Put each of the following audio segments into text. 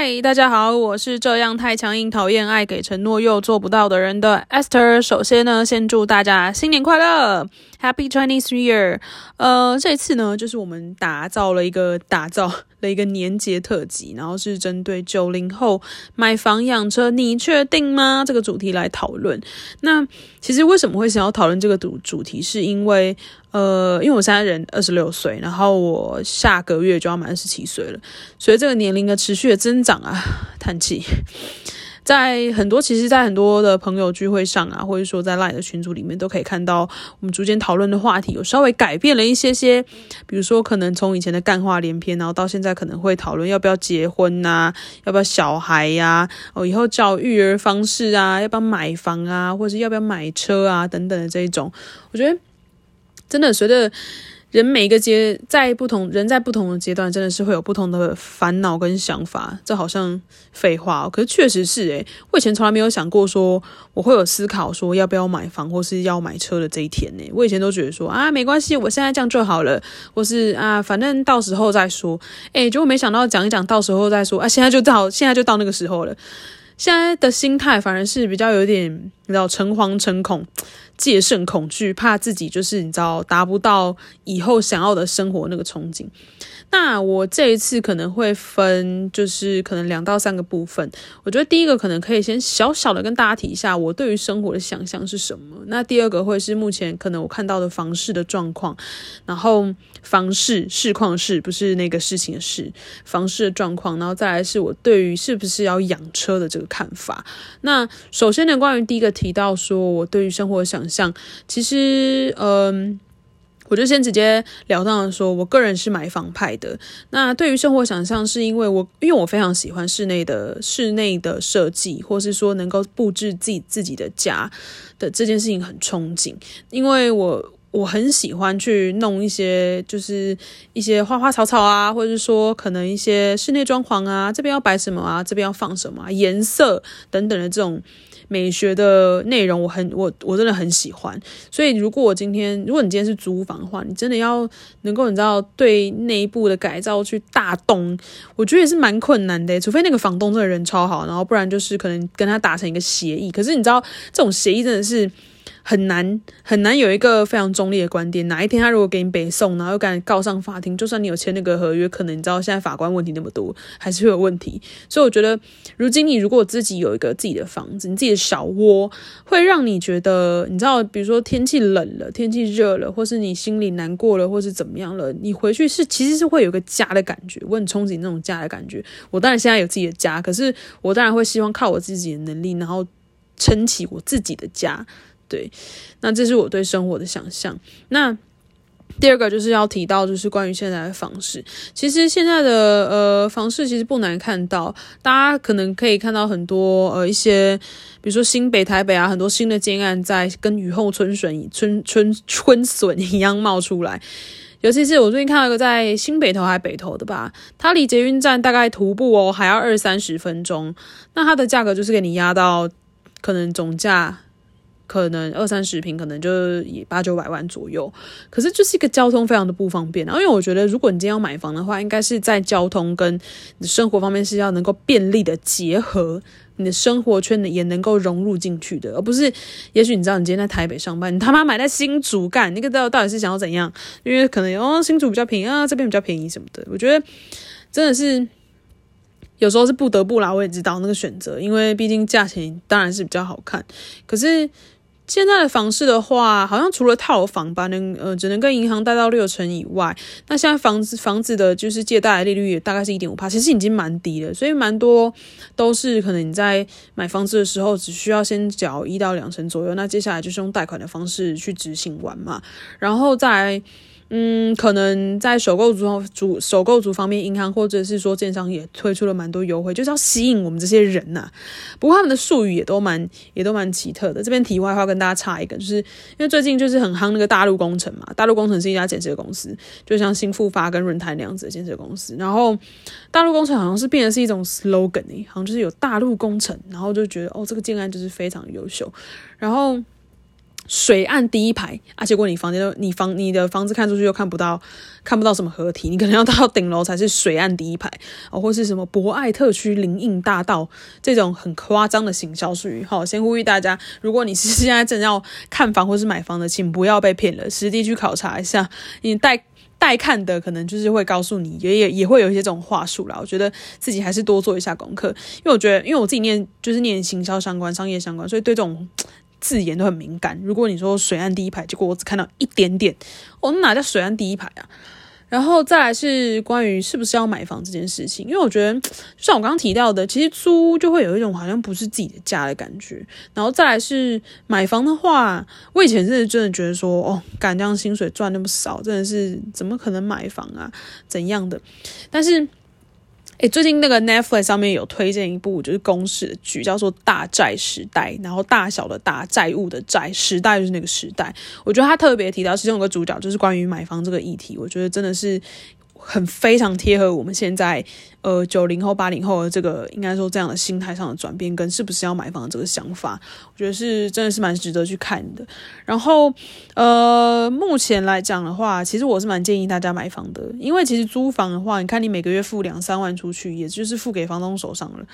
嗨，大家好，我是这样太强硬、讨厌爱给承诺又做不到的人的 Esther。首先呢，先祝大家新年快乐，Happy Chinese New Year。呃，这次呢，就是我们打造了一个打造了一个年节特辑，然后是针对九零后买房养车，你确定吗？这个主题来讨论。那其实为什么会想要讨论这个主主题，是因为呃，因为我现在人二十六岁，然后我下个月就要满二十七岁了，随着这个年龄的持续的增长啊，叹气。在很多其实，在很多的朋友聚会上啊，或者说在 LINE 的群组里面，都可以看到我们逐渐讨论的话题有稍微改变了一些些。比如说，可能从以前的干话连篇，然后到现在可能会讨论要不要结婚呐，要不要小孩呀，哦，以后教育儿方式啊，要不要买房啊，或者是要不要买车啊等等的这一种，我觉得真的随着。人每一个阶在不同人在不同的阶段，真的是会有不同的烦恼跟想法。这好像废话哦，可是确实是诶，我以前从来没有想过说我会有思考说要不要买房或是要买车的这一天呢。我以前都觉得说啊，没关系，我现在这样就好了，或是啊，反正到时候再说。诶，结果没想到讲一讲，到时候再说啊，现在就到现在就到那个时候了。现在的心态反而是比较有点，你知道诚惶诚恐。戒慎恐惧，怕自己就是你知道达不到以后想要的生活那个憧憬。那我这一次可能会分，就是可能两到三个部分。我觉得第一个可能可以先小小的跟大家提一下我对于生活的想象是什么。那第二个会是目前可能我看到的房市的状况，然后房市市况是不是那个事情的事，房市的状况，然后再来是我对于是不是要养车的这个看法。那首先呢，关于第一个提到说我对于生活想。像其实，嗯，我就先直接了当的说，我个人是买房派的。那对于生活想象，是因为我因为我非常喜欢室内的室内的设计，或是说能够布置自己自己的家的这件事情很憧憬。因为我我很喜欢去弄一些，就是一些花花草草啊，或者是说可能一些室内装潢啊，这边要摆什么啊，这边要放什么颜色等等的这种。美学的内容，我很我我真的很喜欢。所以，如果我今天，如果你今天是租房的话，你真的要能够你知道对内部的改造去大动，我觉得也是蛮困难的。除非那个房东这个人超好，然后不然就是可能跟他达成一个协议。可是你知道，这种协议真的是。很难很难有一个非常中立的观点。哪一天他如果给你北送，然后又敢告上法庭，就算你有签那个合约，可能你知道现在法官问题那么多，还是会有问题。所以我觉得，如今你如果自己有一个自己的房子，你自己的小窝，会让你觉得，你知道，比如说天气冷了，天气热了，或是你心里难过了，或是怎么样了，你回去是其实是会有个家的感觉。我很憧憬那种家的感觉。我当然现在有自己的家，可是我当然会希望靠我自己的能力，然后撑起我自己的家。对，那这是我对生活的想象。那第二个就是要提到，就是关于现在的房市。其实现在的呃房市其实不难看到，大家可能可以看到很多呃一些，比如说新北、台北啊，很多新的建案在跟雨后春笋、春春春笋一样冒出来。尤其是我最近看到一个在新北头还北头的吧，它离捷运站大概徒步哦还要二三十分钟，那它的价格就是给你压到可能总价。可能二三十平，可能就以八九百万左右。可是就是一个交通非常的不方便。然后，因为我觉得，如果你今天要买房的话，应该是在交通跟你的生活方面是要能够便利的结合，你的生活圈呢也能够融入进去的，而不是，也许你知道，你今天在台北上班，你他妈买在新竹干，那个到到底是想要怎样？因为可能哦，新竹比较便宜啊，这边比较便宜什么的。我觉得真的是有时候是不得不啦，我也知道那个选择，因为毕竟价钱当然是比较好看，可是。现在的房市的话，好像除了套房吧，能呃只能跟银行贷到六成以外，那现在房子房子的就是借贷利率也大概是一点五帕，其实已经蛮低了，所以蛮多都是可能你在买房子的时候只需要先缴一到两成左右，那接下来就是用贷款的方式去执行完嘛，然后再。嗯，可能在首购族主首购族方面，银行或者是说建商也推出了蛮多优惠，就是要吸引我们这些人呐。不过他们的术语也都蛮也都蛮奇特的。这边题外话跟大家插一个，就是因为最近就是很夯那个大陆工程嘛，大陆工程是一家建设公司，就像新复发跟润泰那样子的建设公司。然后大陆工程好像是变成是一种 slogan 诶，好像就是有大陆工程，然后就觉得哦，这个建案就是非常优秀，然后。水岸第一排啊，结果你房间都你房你的房子看出去又看不到看不到什么合体，你可能要到顶楼才是水岸第一排哦，或是什么博爱特区林荫大道这种很夸张的行销术语。好，先呼吁大家，如果你是现在正要看房或是买房的，请不要被骗了，实地去考察一下。你带带看的可能就是会告诉你，也也也会有一些这种话术啦。我觉得自己还是多做一下功课，因为我觉得，因为我自己念就是念行销相关、商业相关，所以对这种。字眼都很敏感。如果你说水岸第一排，结果我只看到一点点，哦，哪叫水岸第一排啊？然后再来是关于是不是要买房这件事情，因为我觉得，像我刚刚提到的，其实租就会有一种好像不是自己的家的感觉。然后再来是买房的话，我以前是真的觉得说，哦，敢这样薪水赚那么少，真的是怎么可能买房啊？怎样的？但是。诶，最近那个 Netflix 上面有推荐一部就是公式的剧，叫做《大债时代》，然后大小的大债务的债时代就是那个时代。我觉得他特别提到其中有个主角就是关于买房这个议题，我觉得真的是。很非常贴合我们现在，呃，九零后、八零后的这个，应该说这样的心态上的转变，跟是不是要买房这个想法，我觉得是真的是蛮值得去看的。然后，呃，目前来讲的话，其实我是蛮建议大家买房的，因为其实租房的话，你看你每个月付两三万出去，也就是付给房东手上了。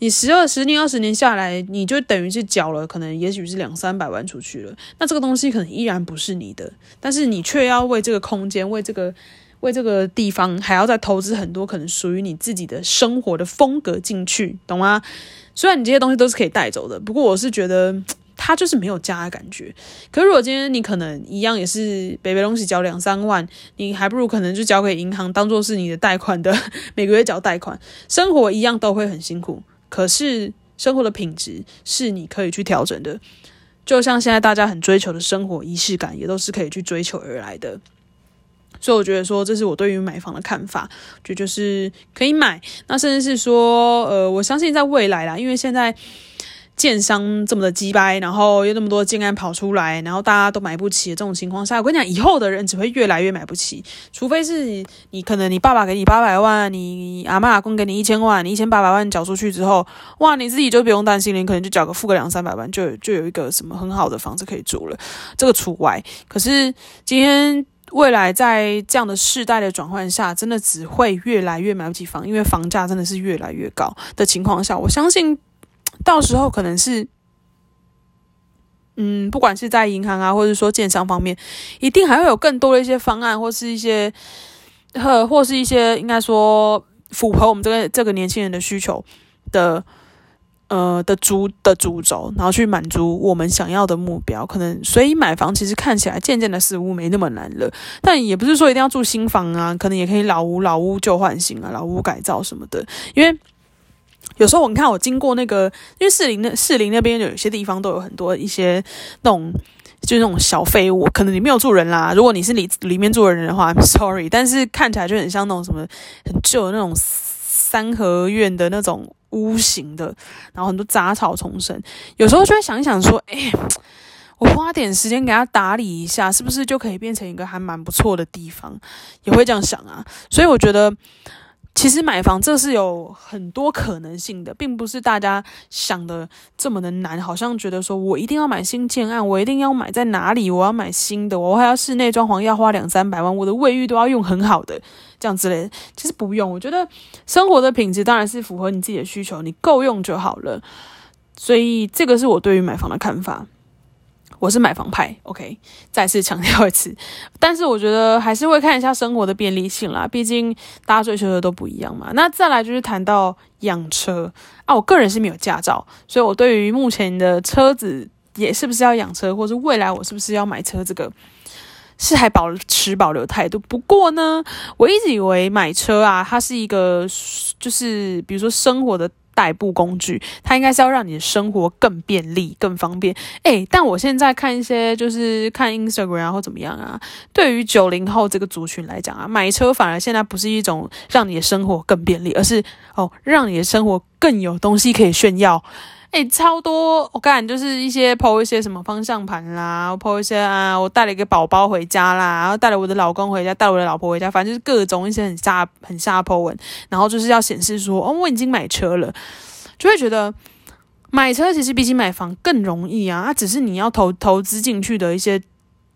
你十二十年、二十年下来，你就等于是缴了，可能也许是两三百万出去了。那这个东西可能依然不是你的，但是你却要为这个空间，为这个。为这个地方还要再投资很多可能属于你自己的生活的风格进去，懂吗？虽然你这些东西都是可以带走的，不过我是觉得它就是没有家的感觉。可是如果今天你可能一样也是北北东西交两三万，你还不如可能就交给银行当做是你的贷款的，每个月缴贷款，生活一样都会很辛苦。可是生活的品质是你可以去调整的，就像现在大家很追求的生活仪式感，也都是可以去追求而来的。所以我觉得说，这是我对于买房的看法，就就是可以买。那甚至是说，呃，我相信在未来啦，因为现在建商这么的鸡掰，然后又那么多建案跑出来，然后大家都买不起这种情况下，我跟你讲，以后的人只会越来越买不起。除非是你可能你爸爸给你八百万，你阿妈阿公给你一千万，你一千八百万缴出去之后，哇，你自己就不用担心，你可能就缴个付个两三百万，就就有一个什么很好的房子可以住了。这个除外。可是今天。未来在这样的世代的转换下，真的只会越来越买不起房，因为房价真的是越来越高的情况下，我相信到时候可能是，嗯，不管是在银行啊，或者说建商方面，一定还会有更多的一些方案，或是一些，呵或是一些应该说符合我们这个这个年轻人的需求的。呃的主的主轴，然后去满足我们想要的目标，可能所以买房其实看起来渐渐的似乎没那么难了，但也不是说一定要住新房啊，可能也可以老屋老屋旧换新啊，老屋改造什么的。因为有时候我看我经过那个，因为士林那士林那边有些地方都有很多一些那种就那种小废物，可能你没有住人啦。如果你是里里面住的人的话，sorry，但是看起来就很像那种什么很旧的那种三合院的那种。屋型的，然后很多杂草丛生，有时候就会想想说，哎，我花点时间给它打理一下，是不是就可以变成一个还蛮不错的地方？也会这样想啊，所以我觉得。其实买房这是有很多可能性的，并不是大家想的这么的难。好像觉得说我一定要买新建案，我一定要买在哪里，我要买新的，我还要室内装潢要花两三百万，我的卫浴都要用很好的，这样之类。其实不用，我觉得生活的品质当然是符合你自己的需求，你够用就好了。所以这个是我对于买房的看法。我是买房派，OK，再次强调一次，但是我觉得还是会看一下生活的便利性啦，毕竟大家追求的都不一样嘛。那再来就是谈到养车啊，我个人是没有驾照，所以我对于目前的车子也是不是要养车，或者未来我是不是要买车，这个是还保持保留态度。不过呢，我一直以为买车啊，它是一个就是比如说生活的。代步工具，它应该是要让你的生活更便利、更方便。诶，但我现在看一些，就是看 Instagram 啊，或怎么样啊，对于九零后这个族群来讲啊，买车反而现在不是一种让你的生活更便利，而是哦，让你的生活更有东西可以炫耀。哎，超多！我感就是一些抛一些什么方向盘啦，抛一些啊，我带了一个宝宝回家啦，然后带了我的老公回家，带我的老婆回家，反正就是各种一些很下很下抛文，然后就是要显示说，哦，我已经买车了，就会觉得买车其实比起买房更容易啊，它只是你要投投资进去的一些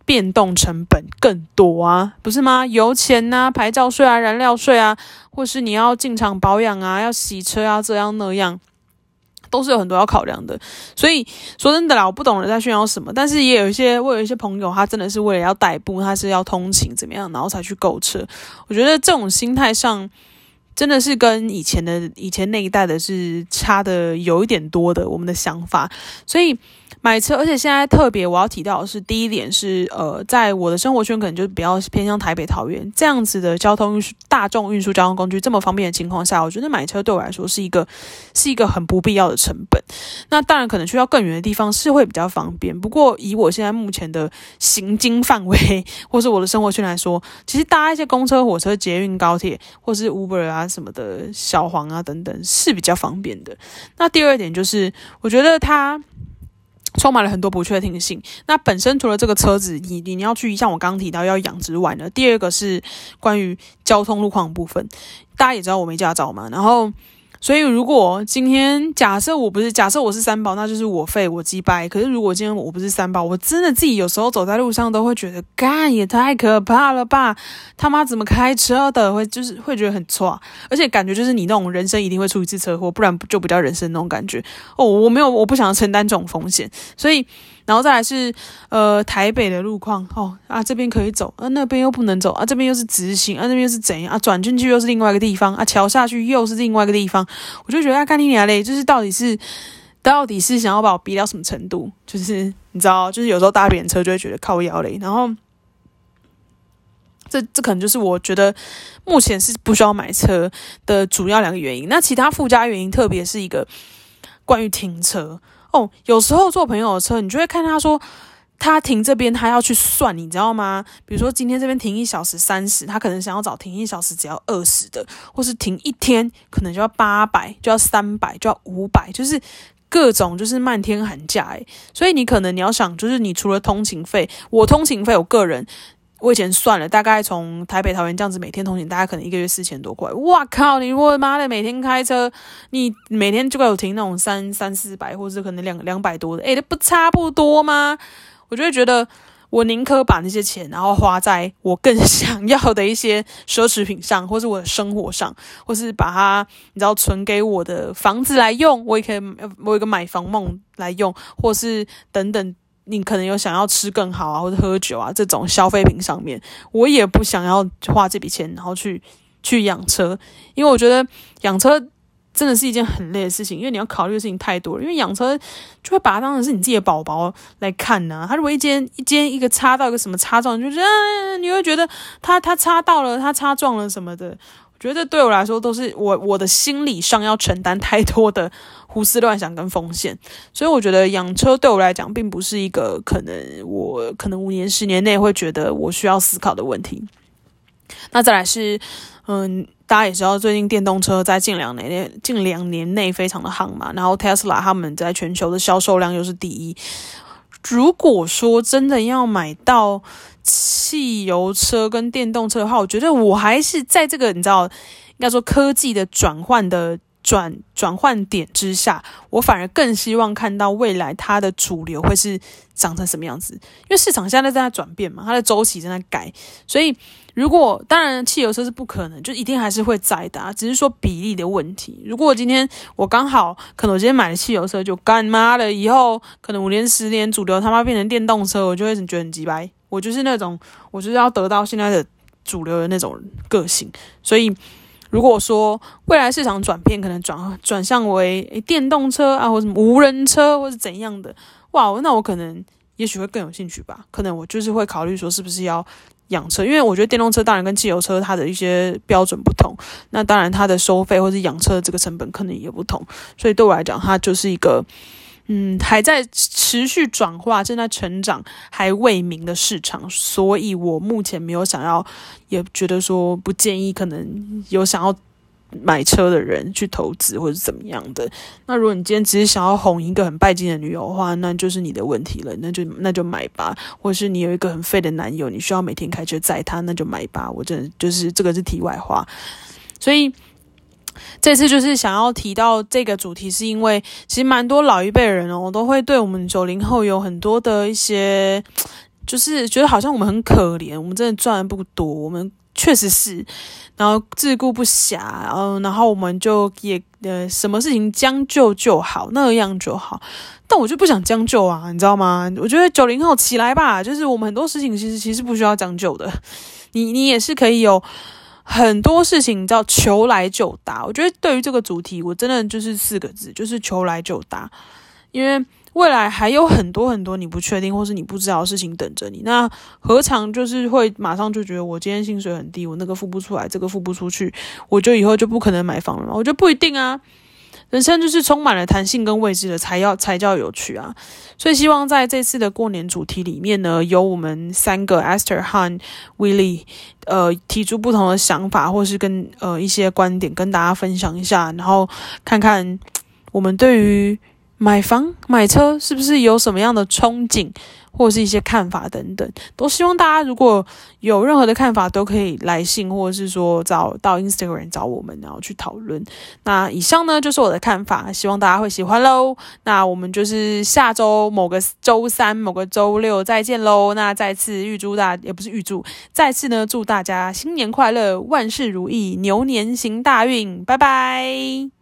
变动成本更多啊，不是吗？油钱呐、牌照税啊、燃料税啊，或是你要进厂保养啊、要洗车啊，这样那样。都是有很多要考量的，所以说真的啦，我不懂人在炫耀什么，但是也有一些，我有一些朋友，他真的是为了要代步，他是要通勤怎么样，然后才去购车。我觉得这种心态上，真的是跟以前的以前那一代的是差的有一点多的，我们的想法，所以。买车，而且现在特别我要提到的是，第一点是，呃，在我的生活圈可能就比较偏向台北、桃园这样子的交通运输、大众运输交通工具这么方便的情况下，我觉得买车对我来说是一个 是一个很不必要的成本。那当然可能去到更远的地方是会比较方便，不过以我现在目前的行经范围 或是我的生活圈来说，其实搭一些公车、火车、捷运、高铁或是 Uber 啊什么的小黄啊等等是比较方便的。那第二点就是，我觉得它。充满了很多不确定性。那本身除了这个车子，你你要去像我刚刚提到要养之外呢，第二个是关于交通路况部分。大家也知道我没驾照嘛，然后。所以，如果今天假设我不是假设我是三宝，那就是我废我击败。可是，如果今天我不是三宝，我真的自己有时候走在路上都会觉得，干也太可怕了吧！他妈怎么开车的？会就是会觉得很错，而且感觉就是你那种人生一定会出一次车祸，不然就不叫人生那种感觉。哦，我没有，我不想要承担这种风险，所以。然后再来是，呃，台北的路况哦啊，这边可以走，啊那边又不能走啊，这边又是直行啊，那边又是怎样啊？转进去又是另外一个地方啊，桥下去又是另外一个地方，我就觉得啊，看你俩嘞，就是到底是到底是想要把我逼到什么程度？就是你知道，就是有时候搭别人车就会觉得靠腰嘞。然后这这可能就是我觉得目前是不需要买车的主要两个原因。那其他附加原因，特别是一个关于停车。哦，有时候坐朋友的车，你就会看他说他停这边，他要去算，你知道吗？比如说今天这边停一小时三十，他可能想要找停一小时只要二十的，或是停一天可能就要八百，就要三百，就要五百，就是各种就是漫天喊价诶。所以你可能你要想，就是你除了通勤费，我通勤费我个人。我以前算了，大概从台北桃园这样子每天通勤，大概可能一个月四千多块。哇靠！你我妈的每天开车，你每天就有停那种三三四百，或者是可能两两百多的，诶，这不差不多吗？我就会觉得，我宁可把那些钱，然后花在我更想要的一些奢侈品上，或是我的生活上，或是把它你知道存给我的房子来用，我也可以我一个买房梦来用，或是等等。你可能有想要吃更好啊，或者喝酒啊这种消费品上面，我也不想要花这笔钱，然后去去养车，因为我觉得养车真的是一件很累的事情，因为你要考虑的事情太多了。因为养车就会把它当成是你自己的宝宝来看呢。他如果一间一间一个插到一个什么插撞，就是你会觉得他他插到了，他插撞了什么的。觉得对我来说都是我我的心理上要承担太多的胡思乱想跟风险，所以我觉得养车对我来讲并不是一个可能我可能五年十年内会觉得我需要思考的问题。那再来是，嗯，大家也知道最近电动车在近两年近两年内非常的夯嘛，然后 Tesla 他们在全球的销售量又是第一。如果说真的要买到汽油车跟电动车的话，我觉得我还是在这个你知道，应该说科技的转换的转转换点之下，我反而更希望看到未来它的主流会是长成什么样子。因为市场现在在在转变嘛，它的周期正在改，所以如果当然汽油车是不可能，就一定还是会在的，只是说比例的问题。如果今天我刚好可能我今天买了汽油车，就干妈了，以后可能五年十年主流他妈变成电动车，我就会觉得很鸡掰。我就是那种，我就是要得到现在的主流的那种个性，所以如果说未来市场转变，可能转转向为电动车啊，或什么无人车，或是怎样的，哇，那我可能也许会更有兴趣吧。可能我就是会考虑说，是不是要养车，因为我觉得电动车当然跟汽油车它的一些标准不同，那当然它的收费或者养车的这个成本可能也不同，所以对我来讲，它就是一个。嗯，还在持续转化，正在成长，还未明的市场，所以我目前没有想要，也觉得说不建议，可能有想要买车的人去投资或者怎么样的。那如果你今天只是想要哄一个很拜金的女友的话，那就是你的问题了，那就那就买吧。或者是你有一个很废的男友，你需要每天开车载他，那就买吧。我真的就是这个是题外话，所以。这次就是想要提到这个主题，是因为其实蛮多老一辈人哦，都会对我们九零后有很多的一些，就是觉得好像我们很可怜，我们真的赚的不多，我们确实是，然后自顾不暇，嗯然后我们就也呃，什么事情将就就好，那样就好。但我就不想将就啊，你知道吗？我觉得九零后起来吧，就是我们很多事情其实其实不需要将就的，你你也是可以有。很多事情你知道求来就答，我觉得对于这个主题，我真的就是四个字，就是求来就答。因为未来还有很多很多你不确定或是你不知道的事情等着你，那何尝就是会马上就觉得我今天薪水很低，我那个付不出来，这个付不出去，我就以后就不可能买房了吗？我觉得不一定啊。人生就是充满了弹性跟未知的，才要才叫有趣啊！所以希望在这次的过年主题里面呢，有我们三个 Esther、Han、Willie，呃，提出不同的想法，或是跟呃一些观点跟大家分享一下，然后看看我们对于买房、买车是不是有什么样的憧憬。或者是一些看法等等，都希望大家如果有任何的看法，都可以来信，或者是说找到 Instagram 找我们，然后去讨论。那以上呢就是我的看法，希望大家会喜欢喽。那我们就是下周某个周三、某个周六再见喽。那再次预祝大，也不是预祝，再次呢祝大家新年快乐，万事如意，牛年行大运，拜拜。